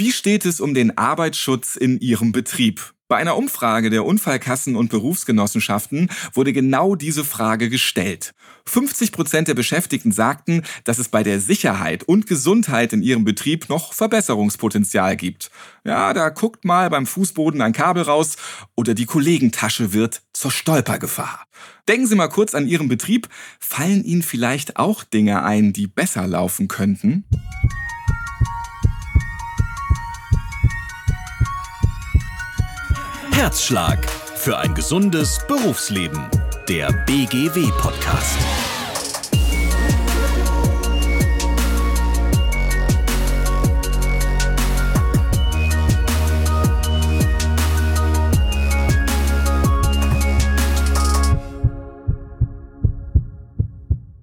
Wie steht es um den Arbeitsschutz in Ihrem Betrieb? Bei einer Umfrage der Unfallkassen und Berufsgenossenschaften wurde genau diese Frage gestellt. 50 Prozent der Beschäftigten sagten, dass es bei der Sicherheit und Gesundheit in ihrem Betrieb noch Verbesserungspotenzial gibt. Ja, da guckt mal beim Fußboden ein Kabel raus oder die Kollegentasche wird zur Stolpergefahr. Denken Sie mal kurz an Ihren Betrieb. Fallen Ihnen vielleicht auch Dinge ein, die besser laufen könnten? Herzschlag für ein gesundes Berufsleben. Der BGW-Podcast.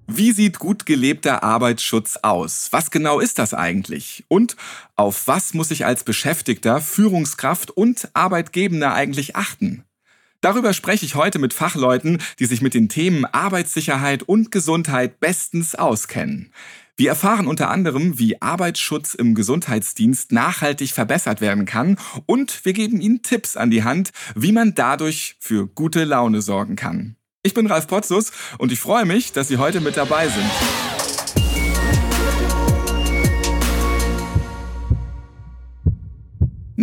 Wie sieht gut gelebter Arbeitsschutz aus? Was genau ist das eigentlich? Und auf was muss ich als Beschäftigter, Führungskraft und Arbeitgebender eigentlich achten? Darüber spreche ich heute mit Fachleuten, die sich mit den Themen Arbeitssicherheit und Gesundheit bestens auskennen. Wir erfahren unter anderem, wie Arbeitsschutz im Gesundheitsdienst nachhaltig verbessert werden kann und wir geben Ihnen Tipps an die Hand, wie man dadurch für gute Laune sorgen kann. Ich bin Ralf Potzus und ich freue mich, dass Sie heute mit dabei sind.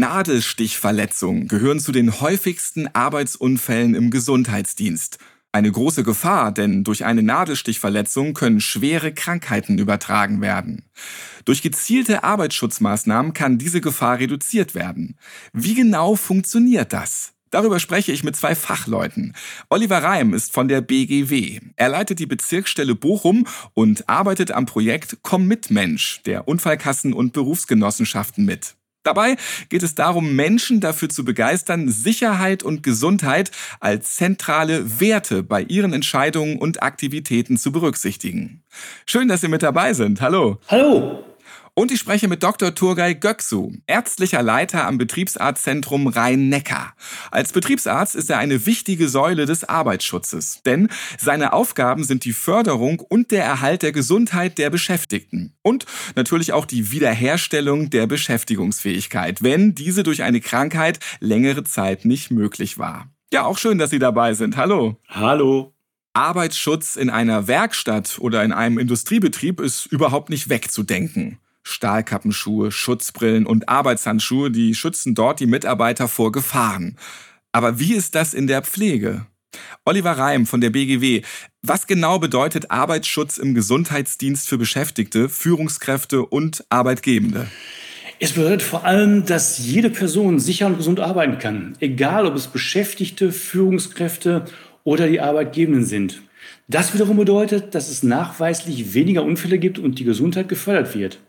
Nadelstichverletzungen gehören zu den häufigsten Arbeitsunfällen im Gesundheitsdienst. Eine große Gefahr, denn durch eine Nadelstichverletzung können schwere Krankheiten übertragen werden. Durch gezielte Arbeitsschutzmaßnahmen kann diese Gefahr reduziert werden. Wie genau funktioniert das? Darüber spreche ich mit zwei Fachleuten. Oliver Reim ist von der BGW. Er leitet die Bezirksstelle Bochum und arbeitet am Projekt Komm mit Mensch der Unfallkassen und Berufsgenossenschaften mit. Dabei geht es darum, Menschen dafür zu begeistern, Sicherheit und Gesundheit als zentrale Werte bei ihren Entscheidungen und Aktivitäten zu berücksichtigen. Schön, dass Sie mit dabei sind. Hallo. Hallo. Und ich spreche mit Dr. Turgay Göksu, ärztlicher Leiter am Betriebsarztzentrum Rhein-Neckar. Als Betriebsarzt ist er eine wichtige Säule des Arbeitsschutzes, denn seine Aufgaben sind die Förderung und der Erhalt der Gesundheit der Beschäftigten und natürlich auch die Wiederherstellung der Beschäftigungsfähigkeit, wenn diese durch eine Krankheit längere Zeit nicht möglich war. Ja, auch schön, dass Sie dabei sind. Hallo. Hallo. Arbeitsschutz in einer Werkstatt oder in einem Industriebetrieb ist überhaupt nicht wegzudenken. Stahlkappenschuhe, Schutzbrillen und Arbeitshandschuhe, die schützen dort die Mitarbeiter vor Gefahren. Aber wie ist das in der Pflege? Oliver Reim von der BGW. Was genau bedeutet Arbeitsschutz im Gesundheitsdienst für Beschäftigte, Führungskräfte und Arbeitgebende? Es bedeutet vor allem, dass jede Person sicher und gesund arbeiten kann, egal ob es Beschäftigte, Führungskräfte oder die Arbeitgebenden sind. Das wiederum bedeutet, dass es nachweislich weniger Unfälle gibt und die Gesundheit gefördert wird.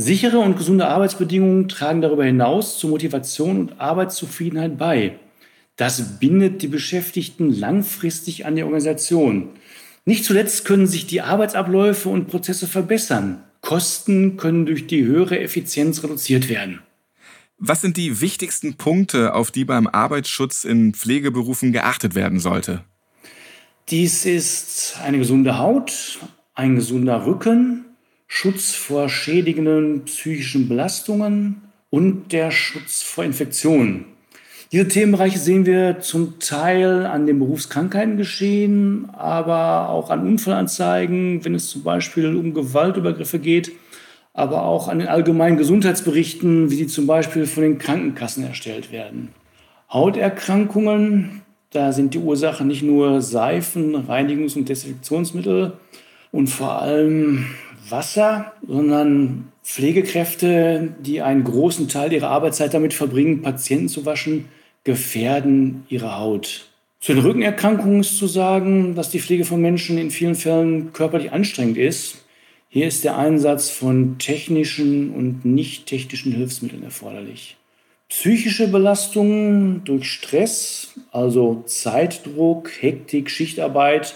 Sichere und gesunde Arbeitsbedingungen tragen darüber hinaus zur Motivation und Arbeitszufriedenheit bei. Das bindet die Beschäftigten langfristig an die Organisation. Nicht zuletzt können sich die Arbeitsabläufe und Prozesse verbessern. Kosten können durch die höhere Effizienz reduziert werden. Was sind die wichtigsten Punkte, auf die beim Arbeitsschutz in Pflegeberufen geachtet werden sollte? Dies ist eine gesunde Haut, ein gesunder Rücken, Schutz vor schädigenden psychischen Belastungen und der Schutz vor Infektionen. Diese Themenbereiche sehen wir zum Teil an den Berufskrankheiten geschehen, aber auch an Unfallanzeigen, wenn es zum Beispiel um Gewaltübergriffe geht, aber auch an den allgemeinen Gesundheitsberichten, wie die zum Beispiel von den Krankenkassen erstellt werden. Hauterkrankungen, da sind die Ursachen nicht nur Seifen, Reinigungs- und Desinfektionsmittel und vor allem Wasser, sondern Pflegekräfte, die einen großen Teil ihrer Arbeitszeit damit verbringen, Patienten zu waschen, gefährden ihre Haut. Zu den Rückenerkrankungen ist zu sagen, dass die Pflege von Menschen in vielen Fällen körperlich anstrengend ist. Hier ist der Einsatz von technischen und nicht technischen Hilfsmitteln erforderlich. Psychische Belastungen durch Stress, also Zeitdruck, Hektik, Schichtarbeit,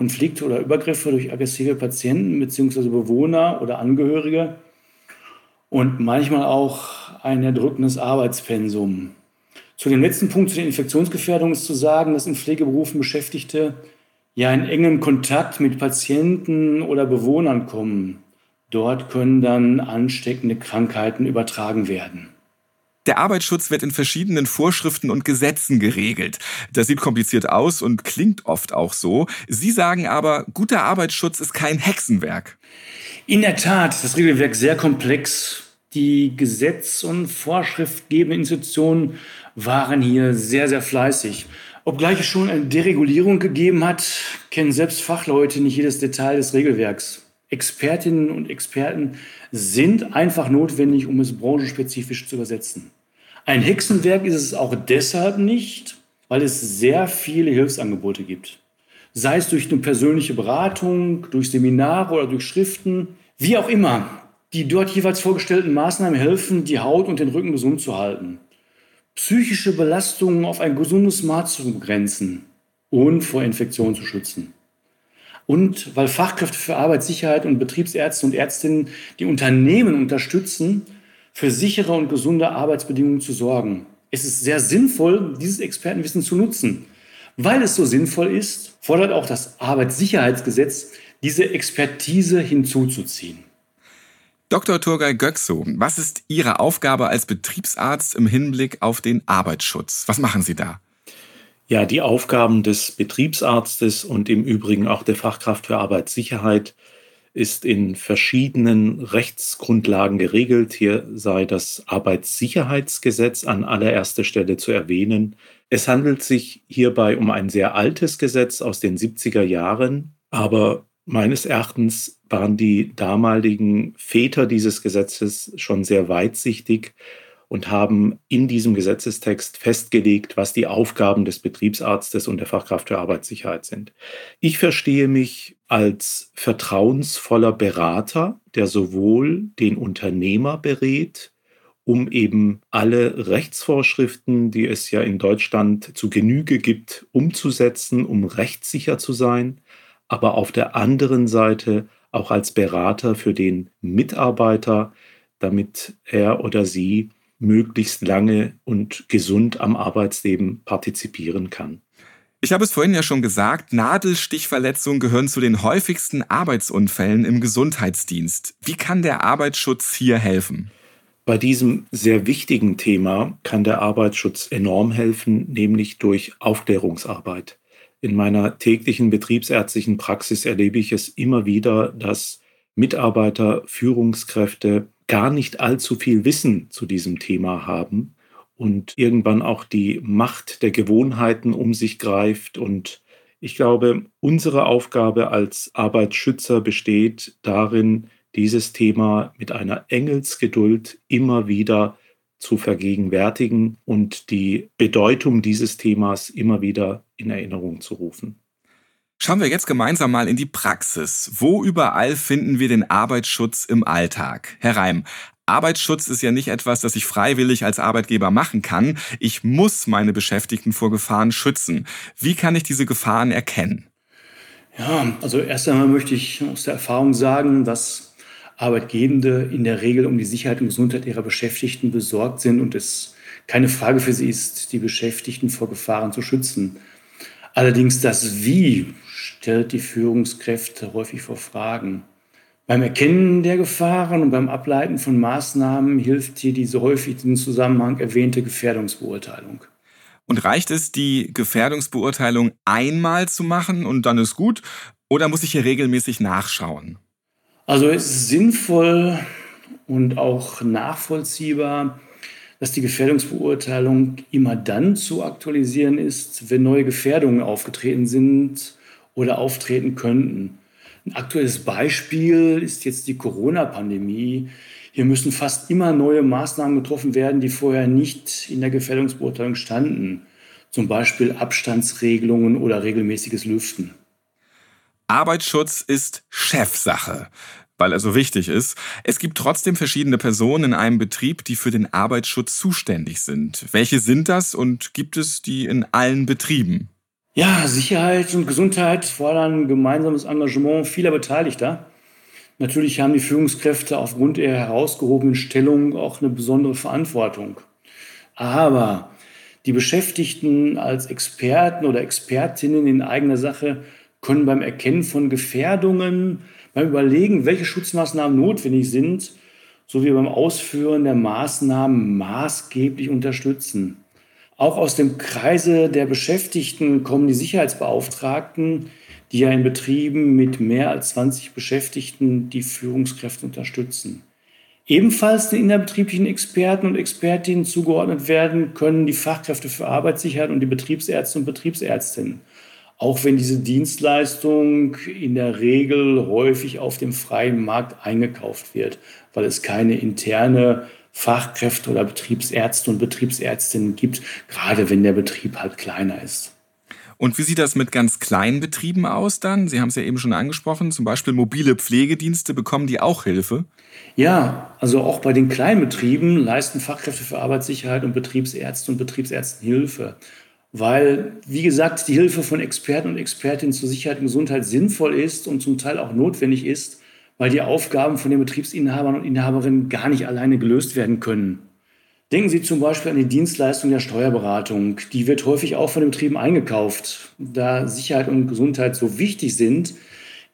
Konflikte oder Übergriffe durch aggressive Patienten bzw. Bewohner oder Angehörige und manchmal auch ein erdrückendes Arbeitspensum. Zu dem letzten Punkt, zu der Infektionsgefährdung, ist zu sagen, dass in Pflegeberufen Beschäftigte ja in engem Kontakt mit Patienten oder Bewohnern kommen. Dort können dann ansteckende Krankheiten übertragen werden. Der Arbeitsschutz wird in verschiedenen Vorschriften und Gesetzen geregelt. Das sieht kompliziert aus und klingt oft auch so. Sie sagen aber, guter Arbeitsschutz ist kein Hexenwerk. In der Tat, das Regelwerk sehr komplex. Die Gesetz- und Vorschriftgebenden Institutionen waren hier sehr, sehr fleißig. Obgleich es schon eine Deregulierung gegeben hat, kennen selbst Fachleute nicht jedes Detail des Regelwerks. Expertinnen und Experten sind einfach notwendig, um es branchenspezifisch zu übersetzen. Ein Hexenwerk ist es auch deshalb nicht, weil es sehr viele Hilfsangebote gibt. Sei es durch eine persönliche Beratung, durch Seminare oder durch Schriften, wie auch immer. Die dort jeweils vorgestellten Maßnahmen helfen, die Haut und den Rücken gesund zu halten, psychische Belastungen auf ein gesundes Maß zu begrenzen und vor Infektionen zu schützen. Und weil Fachkräfte für Arbeitssicherheit und Betriebsärzte und Ärztinnen die Unternehmen unterstützen, für sichere und gesunde Arbeitsbedingungen zu sorgen. Es ist sehr sinnvoll, dieses Expertenwissen zu nutzen. Weil es so sinnvoll ist, fordert auch das Arbeitssicherheitsgesetz, diese Expertise hinzuzuziehen. Dr. Turgay Gökso, was ist Ihre Aufgabe als Betriebsarzt im Hinblick auf den Arbeitsschutz? Was machen Sie da? Ja, die Aufgaben des Betriebsarztes und im Übrigen auch der Fachkraft für Arbeitssicherheit ist in verschiedenen Rechtsgrundlagen geregelt. Hier sei das Arbeitssicherheitsgesetz an allererster Stelle zu erwähnen. Es handelt sich hierbei um ein sehr altes Gesetz aus den 70er Jahren, aber meines Erachtens waren die damaligen Väter dieses Gesetzes schon sehr weitsichtig und haben in diesem Gesetzestext festgelegt, was die Aufgaben des Betriebsarztes und der Fachkraft für Arbeitssicherheit sind. Ich verstehe mich als vertrauensvoller Berater, der sowohl den Unternehmer berät, um eben alle Rechtsvorschriften, die es ja in Deutschland zu Genüge gibt, umzusetzen, um rechtssicher zu sein, aber auf der anderen Seite auch als Berater für den Mitarbeiter, damit er oder sie möglichst lange und gesund am Arbeitsleben partizipieren kann. Ich habe es vorhin ja schon gesagt, Nadelstichverletzungen gehören zu den häufigsten Arbeitsunfällen im Gesundheitsdienst. Wie kann der Arbeitsschutz hier helfen? Bei diesem sehr wichtigen Thema kann der Arbeitsschutz enorm helfen, nämlich durch Aufklärungsarbeit. In meiner täglichen betriebsärztlichen Praxis erlebe ich es immer wieder, dass Mitarbeiter, Führungskräfte gar nicht allzu viel Wissen zu diesem Thema haben und irgendwann auch die Macht der Gewohnheiten um sich greift. Und ich glaube, unsere Aufgabe als Arbeitsschützer besteht darin, dieses Thema mit einer Engelsgeduld immer wieder zu vergegenwärtigen und die Bedeutung dieses Themas immer wieder in Erinnerung zu rufen. Schauen wir jetzt gemeinsam mal in die Praxis. Wo überall finden wir den Arbeitsschutz im Alltag? Herr Reim, Arbeitsschutz ist ja nicht etwas, das ich freiwillig als Arbeitgeber machen kann. Ich muss meine Beschäftigten vor Gefahren schützen. Wie kann ich diese Gefahren erkennen? Ja, also erst einmal möchte ich aus der Erfahrung sagen, dass Arbeitgebende in der Regel um die Sicherheit und Gesundheit ihrer Beschäftigten besorgt sind und es keine Frage für sie ist, die Beschäftigten vor Gefahren zu schützen. Allerdings das Wie stellt die Führungskräfte häufig vor Fragen. Beim Erkennen der Gefahren und beim Ableiten von Maßnahmen hilft hier diese häufig im Zusammenhang erwähnte Gefährdungsbeurteilung. Und reicht es, die Gefährdungsbeurteilung einmal zu machen und dann ist gut? Oder muss ich hier regelmäßig nachschauen? Also es ist sinnvoll und auch nachvollziehbar, dass die Gefährdungsbeurteilung immer dann zu aktualisieren ist, wenn neue Gefährdungen aufgetreten sind oder auftreten könnten. Ein aktuelles Beispiel ist jetzt die Corona-Pandemie. Hier müssen fast immer neue Maßnahmen getroffen werden, die vorher nicht in der Gefährdungsbeurteilung standen. Zum Beispiel Abstandsregelungen oder regelmäßiges Lüften. Arbeitsschutz ist Chefsache weil er so wichtig ist. Es gibt trotzdem verschiedene Personen in einem Betrieb, die für den Arbeitsschutz zuständig sind. Welche sind das und gibt es die in allen Betrieben? Ja, Sicherheit und Gesundheit fordern gemeinsames Engagement vieler Beteiligter. Natürlich haben die Führungskräfte aufgrund ihrer herausgehobenen Stellung auch eine besondere Verantwortung. Aber die Beschäftigten als Experten oder Expertinnen in eigener Sache können beim Erkennen von Gefährdungen beim Überlegen, welche Schutzmaßnahmen notwendig sind, sowie beim Ausführen der Maßnahmen maßgeblich unterstützen. Auch aus dem Kreise der Beschäftigten kommen die Sicherheitsbeauftragten, die ja in Betrieben mit mehr als 20 Beschäftigten die Führungskräfte unterstützen. Ebenfalls den innerbetrieblichen Experten und Expertinnen zugeordnet werden können die Fachkräfte für Arbeitssicherheit und die Betriebsärzte und Betriebsärztinnen. Auch wenn diese Dienstleistung in der Regel häufig auf dem freien Markt eingekauft wird, weil es keine interne Fachkräfte oder Betriebsärzte und Betriebsärztinnen gibt, gerade wenn der Betrieb halt kleiner ist. Und wie sieht das mit ganz kleinen Betrieben aus dann? Sie haben es ja eben schon angesprochen, zum Beispiel mobile Pflegedienste, bekommen die auch Hilfe? Ja, also auch bei den kleinen Betrieben leisten Fachkräfte für Arbeitssicherheit und Betriebsärzte und Betriebsärzten Hilfe. Weil, wie gesagt, die Hilfe von Experten und Expertinnen zur Sicherheit und Gesundheit sinnvoll ist und zum Teil auch notwendig ist, weil die Aufgaben von den Betriebsinhabern und Inhaberinnen gar nicht alleine gelöst werden können. Denken Sie zum Beispiel an die Dienstleistung der Steuerberatung. Die wird häufig auch von den Betrieben eingekauft. Da Sicherheit und Gesundheit so wichtig sind,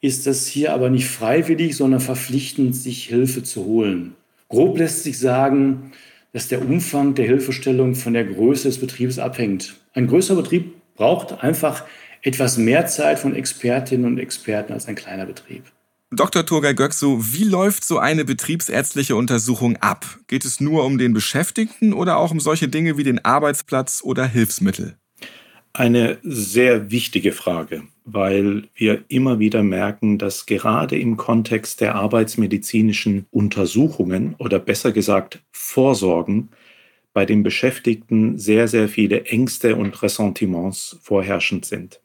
ist das hier aber nicht freiwillig, sondern verpflichtend, sich Hilfe zu holen. Grob lässt sich sagen, dass der Umfang der Hilfestellung von der Größe des Betriebs abhängt. Ein größerer Betrieb braucht einfach etwas mehr Zeit von Expertinnen und Experten als ein kleiner Betrieb. Dr. Turgay Göksu, wie läuft so eine betriebsärztliche Untersuchung ab? Geht es nur um den Beschäftigten oder auch um solche Dinge wie den Arbeitsplatz oder Hilfsmittel? Eine sehr wichtige Frage, weil wir immer wieder merken, dass gerade im Kontext der arbeitsmedizinischen Untersuchungen oder besser gesagt Vorsorgen bei den Beschäftigten sehr, sehr viele Ängste und Ressentiments vorherrschend sind.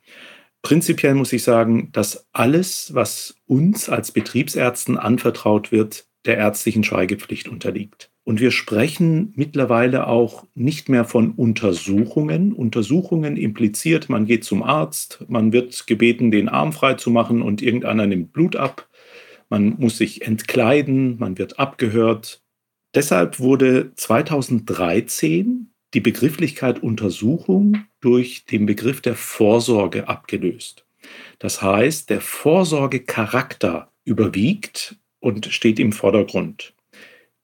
Prinzipiell muss ich sagen, dass alles, was uns als Betriebsärzten anvertraut wird, der ärztlichen Schweigepflicht unterliegt. Und wir sprechen mittlerweile auch nicht mehr von Untersuchungen. Untersuchungen impliziert, man geht zum Arzt, man wird gebeten, den Arm frei zu machen und irgendeiner nimmt Blut ab. Man muss sich entkleiden, man wird abgehört. Deshalb wurde 2013 die Begrifflichkeit Untersuchung durch den Begriff der Vorsorge abgelöst. Das heißt, der Vorsorgecharakter überwiegt und steht im Vordergrund.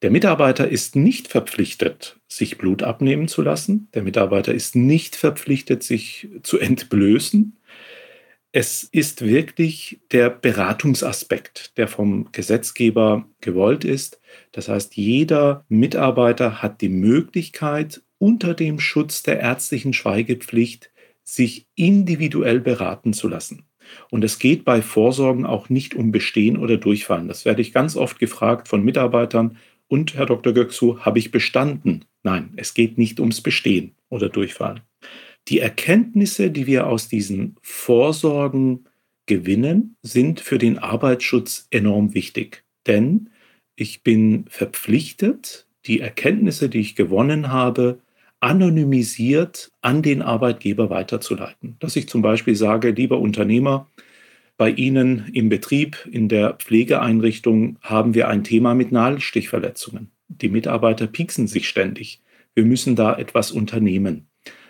Der Mitarbeiter ist nicht verpflichtet, sich Blut abnehmen zu lassen. Der Mitarbeiter ist nicht verpflichtet, sich zu entblößen. Es ist wirklich der Beratungsaspekt, der vom Gesetzgeber gewollt ist. Das heißt, jeder Mitarbeiter hat die Möglichkeit, unter dem Schutz der ärztlichen Schweigepflicht sich individuell beraten zu lassen. Und es geht bei Vorsorgen auch nicht um Bestehen oder Durchfallen. Das werde ich ganz oft gefragt von Mitarbeitern. Und Herr Dr. Göksu, habe ich bestanden? Nein, es geht nicht ums Bestehen oder Durchfallen. Die Erkenntnisse, die wir aus diesen Vorsorgen gewinnen, sind für den Arbeitsschutz enorm wichtig. Denn ich bin verpflichtet, die Erkenntnisse, die ich gewonnen habe, anonymisiert an den Arbeitgeber weiterzuleiten. Dass ich zum Beispiel sage, lieber Unternehmer, bei Ihnen im Betrieb, in der Pflegeeinrichtung haben wir ein Thema mit Nadelstichverletzungen. Die Mitarbeiter pieksen sich ständig. Wir müssen da etwas unternehmen.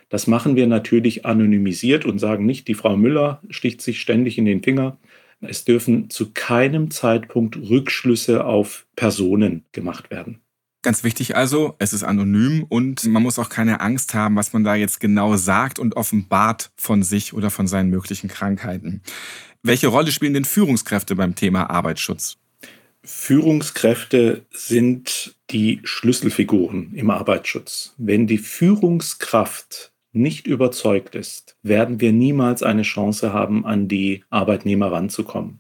Das machen wir natürlich anonymisiert und sagen nicht, die Frau Müller sticht sich ständig in den Finger. Es dürfen zu keinem Zeitpunkt Rückschlüsse auf Personen gemacht werden. Ganz wichtig also, es ist anonym und man muss auch keine Angst haben, was man da jetzt genau sagt und offenbart von sich oder von seinen möglichen Krankheiten. Welche Rolle spielen denn Führungskräfte beim Thema Arbeitsschutz? Führungskräfte sind die Schlüsselfiguren im Arbeitsschutz. Wenn die Führungskraft nicht überzeugt ist, werden wir niemals eine Chance haben, an die Arbeitnehmer ranzukommen.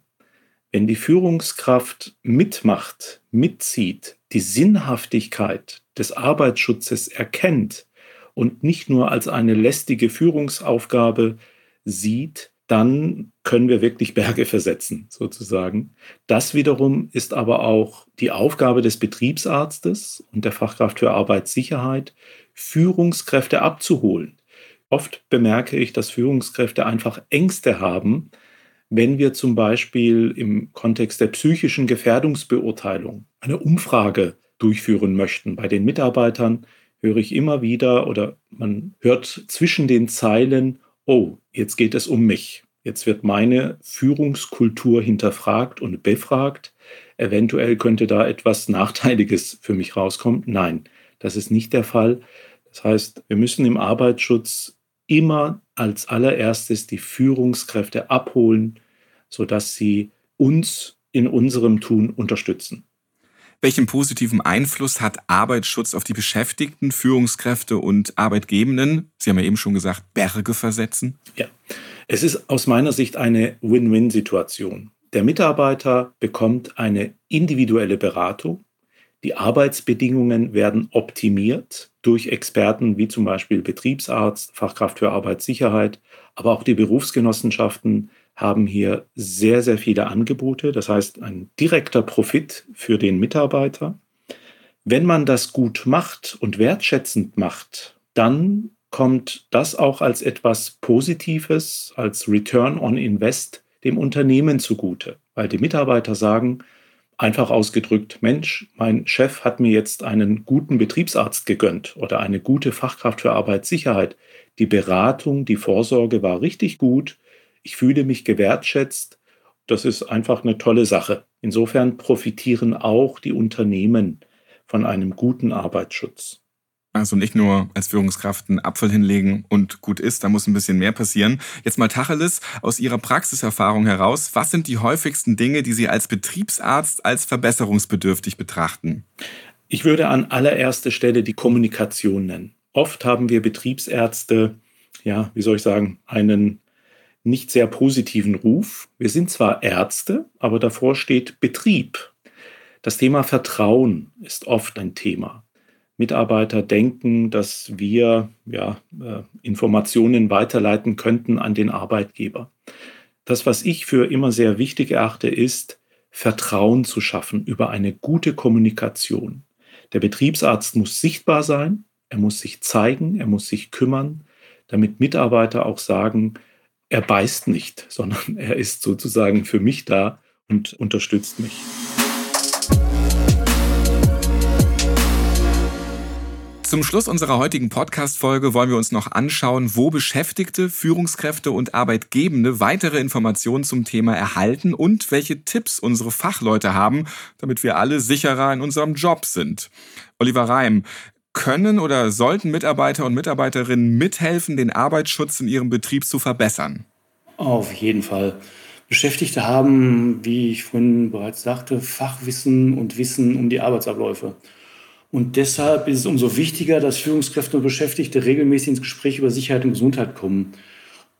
Wenn die Führungskraft mitmacht, mitzieht, die Sinnhaftigkeit des Arbeitsschutzes erkennt und nicht nur als eine lästige Führungsaufgabe sieht, dann können wir wirklich Berge versetzen, sozusagen. Das wiederum ist aber auch die Aufgabe des Betriebsarztes und der Fachkraft für Arbeitssicherheit, Führungskräfte abzuholen. Oft bemerke ich, dass Führungskräfte einfach Ängste haben, wenn wir zum Beispiel im Kontext der psychischen Gefährdungsbeurteilung eine Umfrage durchführen möchten bei den Mitarbeitern, höre ich immer wieder oder man hört zwischen den Zeilen, oh, jetzt geht es um mich. Jetzt wird meine Führungskultur hinterfragt und befragt. Eventuell könnte da etwas Nachteiliges für mich rauskommen. Nein, das ist nicht der Fall. Das heißt, wir müssen im Arbeitsschutz immer als allererstes die Führungskräfte abholen, sodass sie uns in unserem Tun unterstützen. Welchen positiven Einfluss hat Arbeitsschutz auf die Beschäftigten, Führungskräfte und Arbeitgebenden? Sie haben ja eben schon gesagt, Berge versetzen. Ja, es ist aus meiner Sicht eine Win-Win-Situation. Der Mitarbeiter bekommt eine individuelle Beratung. Die Arbeitsbedingungen werden optimiert durch Experten wie zum Beispiel Betriebsarzt, Fachkraft für Arbeitssicherheit, aber auch die Berufsgenossenschaften haben hier sehr, sehr viele Angebote. Das heißt, ein direkter Profit für den Mitarbeiter. Wenn man das gut macht und wertschätzend macht, dann kommt das auch als etwas Positives, als Return on Invest dem Unternehmen zugute, weil die Mitarbeiter sagen, einfach ausgedrückt, Mensch, mein Chef hat mir jetzt einen guten Betriebsarzt gegönnt oder eine gute Fachkraft für Arbeitssicherheit. Die Beratung, die Vorsorge war richtig gut ich fühle mich gewertschätzt. Das ist einfach eine tolle Sache. Insofern profitieren auch die Unternehmen von einem guten Arbeitsschutz. Also nicht nur als Führungskraft einen Apfel hinlegen und gut ist, da muss ein bisschen mehr passieren. Jetzt mal Tacheles aus Ihrer Praxiserfahrung heraus. Was sind die häufigsten Dinge, die Sie als Betriebsarzt als verbesserungsbedürftig betrachten? Ich würde an allererster Stelle die Kommunikation nennen. Oft haben wir Betriebsärzte, ja, wie soll ich sagen, einen nicht sehr positiven Ruf. Wir sind zwar Ärzte, aber davor steht Betrieb. Das Thema Vertrauen ist oft ein Thema. Mitarbeiter denken, dass wir ja, äh, Informationen weiterleiten könnten an den Arbeitgeber. Das, was ich für immer sehr wichtig erachte, ist, Vertrauen zu schaffen über eine gute Kommunikation. Der Betriebsarzt muss sichtbar sein, er muss sich zeigen, er muss sich kümmern, damit Mitarbeiter auch sagen, er beißt nicht, sondern er ist sozusagen für mich da und unterstützt mich. Zum Schluss unserer heutigen Podcast-Folge wollen wir uns noch anschauen, wo Beschäftigte, Führungskräfte und Arbeitgebende weitere Informationen zum Thema erhalten und welche Tipps unsere Fachleute haben, damit wir alle sicherer in unserem Job sind. Oliver Reim, können oder sollten Mitarbeiter und Mitarbeiterinnen mithelfen, den Arbeitsschutz in ihrem Betrieb zu verbessern? Auf jeden Fall. Beschäftigte haben, wie ich vorhin bereits sagte, Fachwissen und Wissen um die Arbeitsabläufe. Und deshalb ist es umso wichtiger, dass Führungskräfte und Beschäftigte regelmäßig ins Gespräch über Sicherheit und Gesundheit kommen.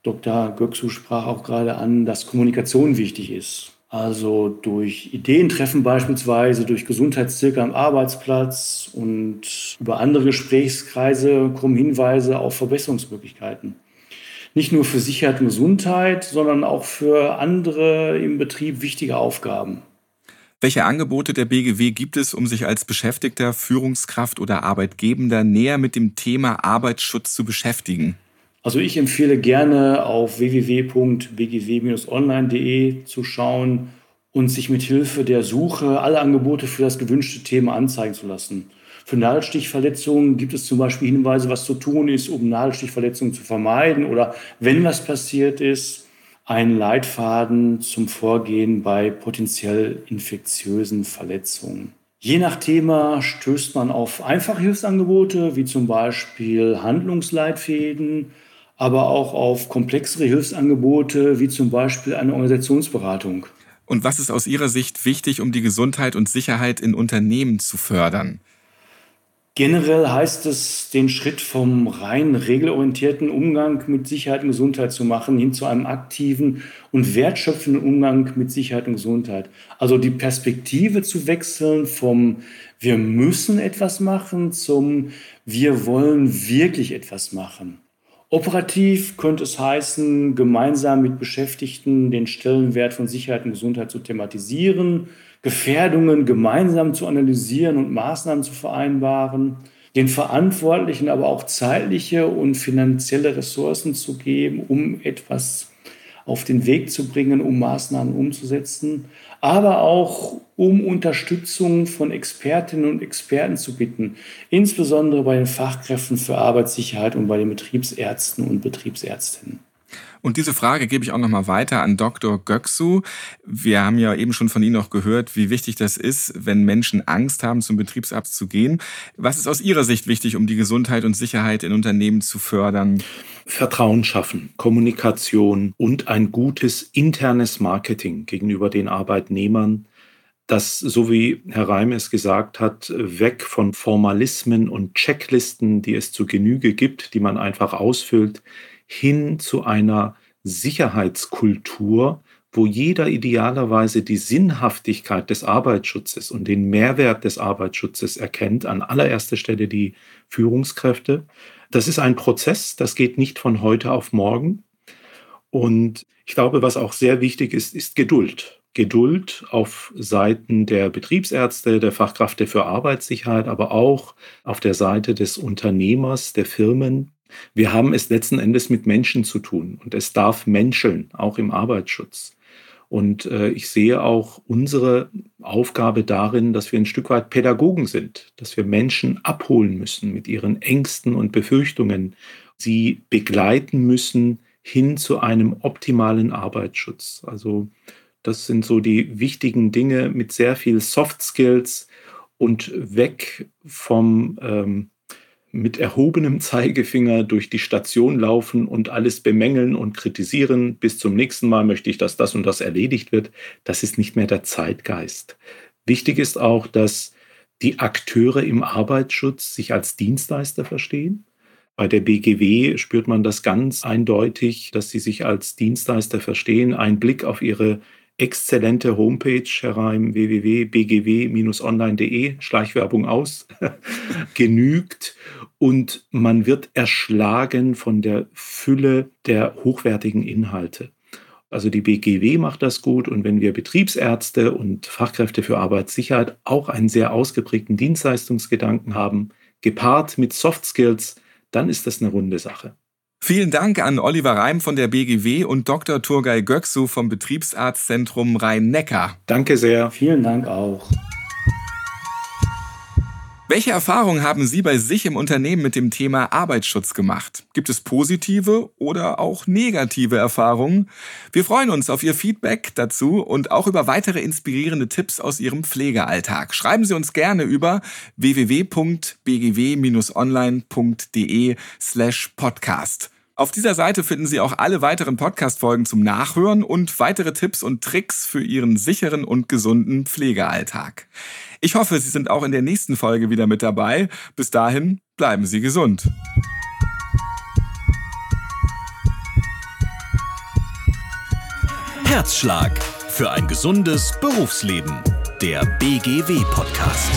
Dr. Göksu sprach auch gerade an, dass Kommunikation wichtig ist. Also durch Ideentreffen beispielsweise, durch Gesundheitszirkel am Arbeitsplatz und über andere Gesprächskreise kommen Hinweise auf Verbesserungsmöglichkeiten. Nicht nur für Sicherheit und Gesundheit, sondern auch für andere im Betrieb wichtige Aufgaben. Welche Angebote der BGW gibt es, um sich als Beschäftigter, Führungskraft oder Arbeitgebender näher mit dem Thema Arbeitsschutz zu beschäftigen? Also ich empfehle gerne auf www.bgw-online.de zu schauen und sich mit Hilfe der Suche alle Angebote für das gewünschte Thema anzeigen zu lassen. Für Nadelstichverletzungen gibt es zum Beispiel Hinweise, was zu tun ist, um Nadelstichverletzungen zu vermeiden oder wenn was passiert ist, einen Leitfaden zum Vorgehen bei potenziell infektiösen Verletzungen. Je nach Thema stößt man auf einfache Hilfsangebote, wie zum Beispiel Handlungsleitfäden, aber auch auf komplexere Hilfsangebote, wie zum Beispiel eine Organisationsberatung. Und was ist aus Ihrer Sicht wichtig, um die Gesundheit und Sicherheit in Unternehmen zu fördern? Generell heißt es, den Schritt vom rein regelorientierten Umgang mit Sicherheit und Gesundheit zu machen, hin zu einem aktiven und wertschöpfenden Umgang mit Sicherheit und Gesundheit. Also die Perspektive zu wechseln vom wir müssen etwas machen zum wir wollen wirklich etwas machen. Operativ könnte es heißen, gemeinsam mit Beschäftigten den Stellenwert von Sicherheit und Gesundheit zu thematisieren, Gefährdungen gemeinsam zu analysieren und Maßnahmen zu vereinbaren, den Verantwortlichen aber auch zeitliche und finanzielle Ressourcen zu geben, um etwas auf den Weg zu bringen, um Maßnahmen umzusetzen, aber auch um Unterstützung von Expertinnen und Experten zu bitten, insbesondere bei den Fachkräften für Arbeitssicherheit und bei den Betriebsärzten und Betriebsärztinnen. Und diese Frage gebe ich auch nochmal weiter an Dr. Göksu. Wir haben ja eben schon von Ihnen noch gehört, wie wichtig das ist, wenn Menschen Angst haben, zum Betriebsarzt zu gehen. Was ist aus Ihrer Sicht wichtig, um die Gesundheit und Sicherheit in Unternehmen zu fördern? Vertrauen schaffen, Kommunikation und ein gutes internes Marketing gegenüber den Arbeitnehmern das, so wie Herr Reim es gesagt hat, weg von Formalismen und Checklisten, die es zu Genüge gibt, die man einfach ausfüllt, hin zu einer Sicherheitskultur, wo jeder idealerweise die Sinnhaftigkeit des Arbeitsschutzes und den Mehrwert des Arbeitsschutzes erkennt, an allererster Stelle die Führungskräfte. Das ist ein Prozess, das geht nicht von heute auf morgen. Und ich glaube, was auch sehr wichtig ist, ist Geduld. Geduld auf Seiten der Betriebsärzte, der Fachkräfte für Arbeitssicherheit, aber auch auf der Seite des Unternehmers, der Firmen, wir haben es letzten Endes mit Menschen zu tun und es darf menscheln, auch im Arbeitsschutz. Und äh, ich sehe auch unsere Aufgabe darin, dass wir ein Stück weit Pädagogen sind, dass wir Menschen abholen müssen mit ihren Ängsten und Befürchtungen, sie begleiten müssen hin zu einem optimalen Arbeitsschutz. Also das sind so die wichtigen Dinge mit sehr viel Soft Skills und weg vom ähm, mit erhobenem Zeigefinger durch die Station laufen und alles bemängeln und kritisieren. Bis zum nächsten Mal möchte ich, dass das und das erledigt wird. Das ist nicht mehr der Zeitgeist. Wichtig ist auch, dass die Akteure im Arbeitsschutz sich als Dienstleister verstehen. Bei der BGW spürt man das ganz eindeutig, dass sie sich als Dienstleister verstehen. Ein Blick auf ihre exzellente Homepage, Herr Reim, www.bgw-online.de, Schleichwerbung aus, genügt und man wird erschlagen von der Fülle der hochwertigen Inhalte. Also die BGW macht das gut und wenn wir Betriebsärzte und Fachkräfte für Arbeitssicherheit auch einen sehr ausgeprägten Dienstleistungsgedanken haben, gepaart mit Soft Skills, dann ist das eine runde Sache. Vielen Dank an Oliver Reim von der BGW und Dr. Turgay Göksu vom Betriebsarztzentrum Rhein-Neckar. Danke sehr. Vielen Dank auch. Welche Erfahrungen haben Sie bei sich im Unternehmen mit dem Thema Arbeitsschutz gemacht? Gibt es positive oder auch negative Erfahrungen? Wir freuen uns auf Ihr Feedback dazu und auch über weitere inspirierende Tipps aus Ihrem Pflegealltag. Schreiben Sie uns gerne über www.bgw-online.de slash podcast. Auf dieser Seite finden Sie auch alle weiteren Podcast-Folgen zum Nachhören und weitere Tipps und Tricks für Ihren sicheren und gesunden Pflegealltag. Ich hoffe, Sie sind auch in der nächsten Folge wieder mit dabei. Bis dahin, bleiben Sie gesund. Herzschlag für ein gesundes Berufsleben. Der BGW-Podcast.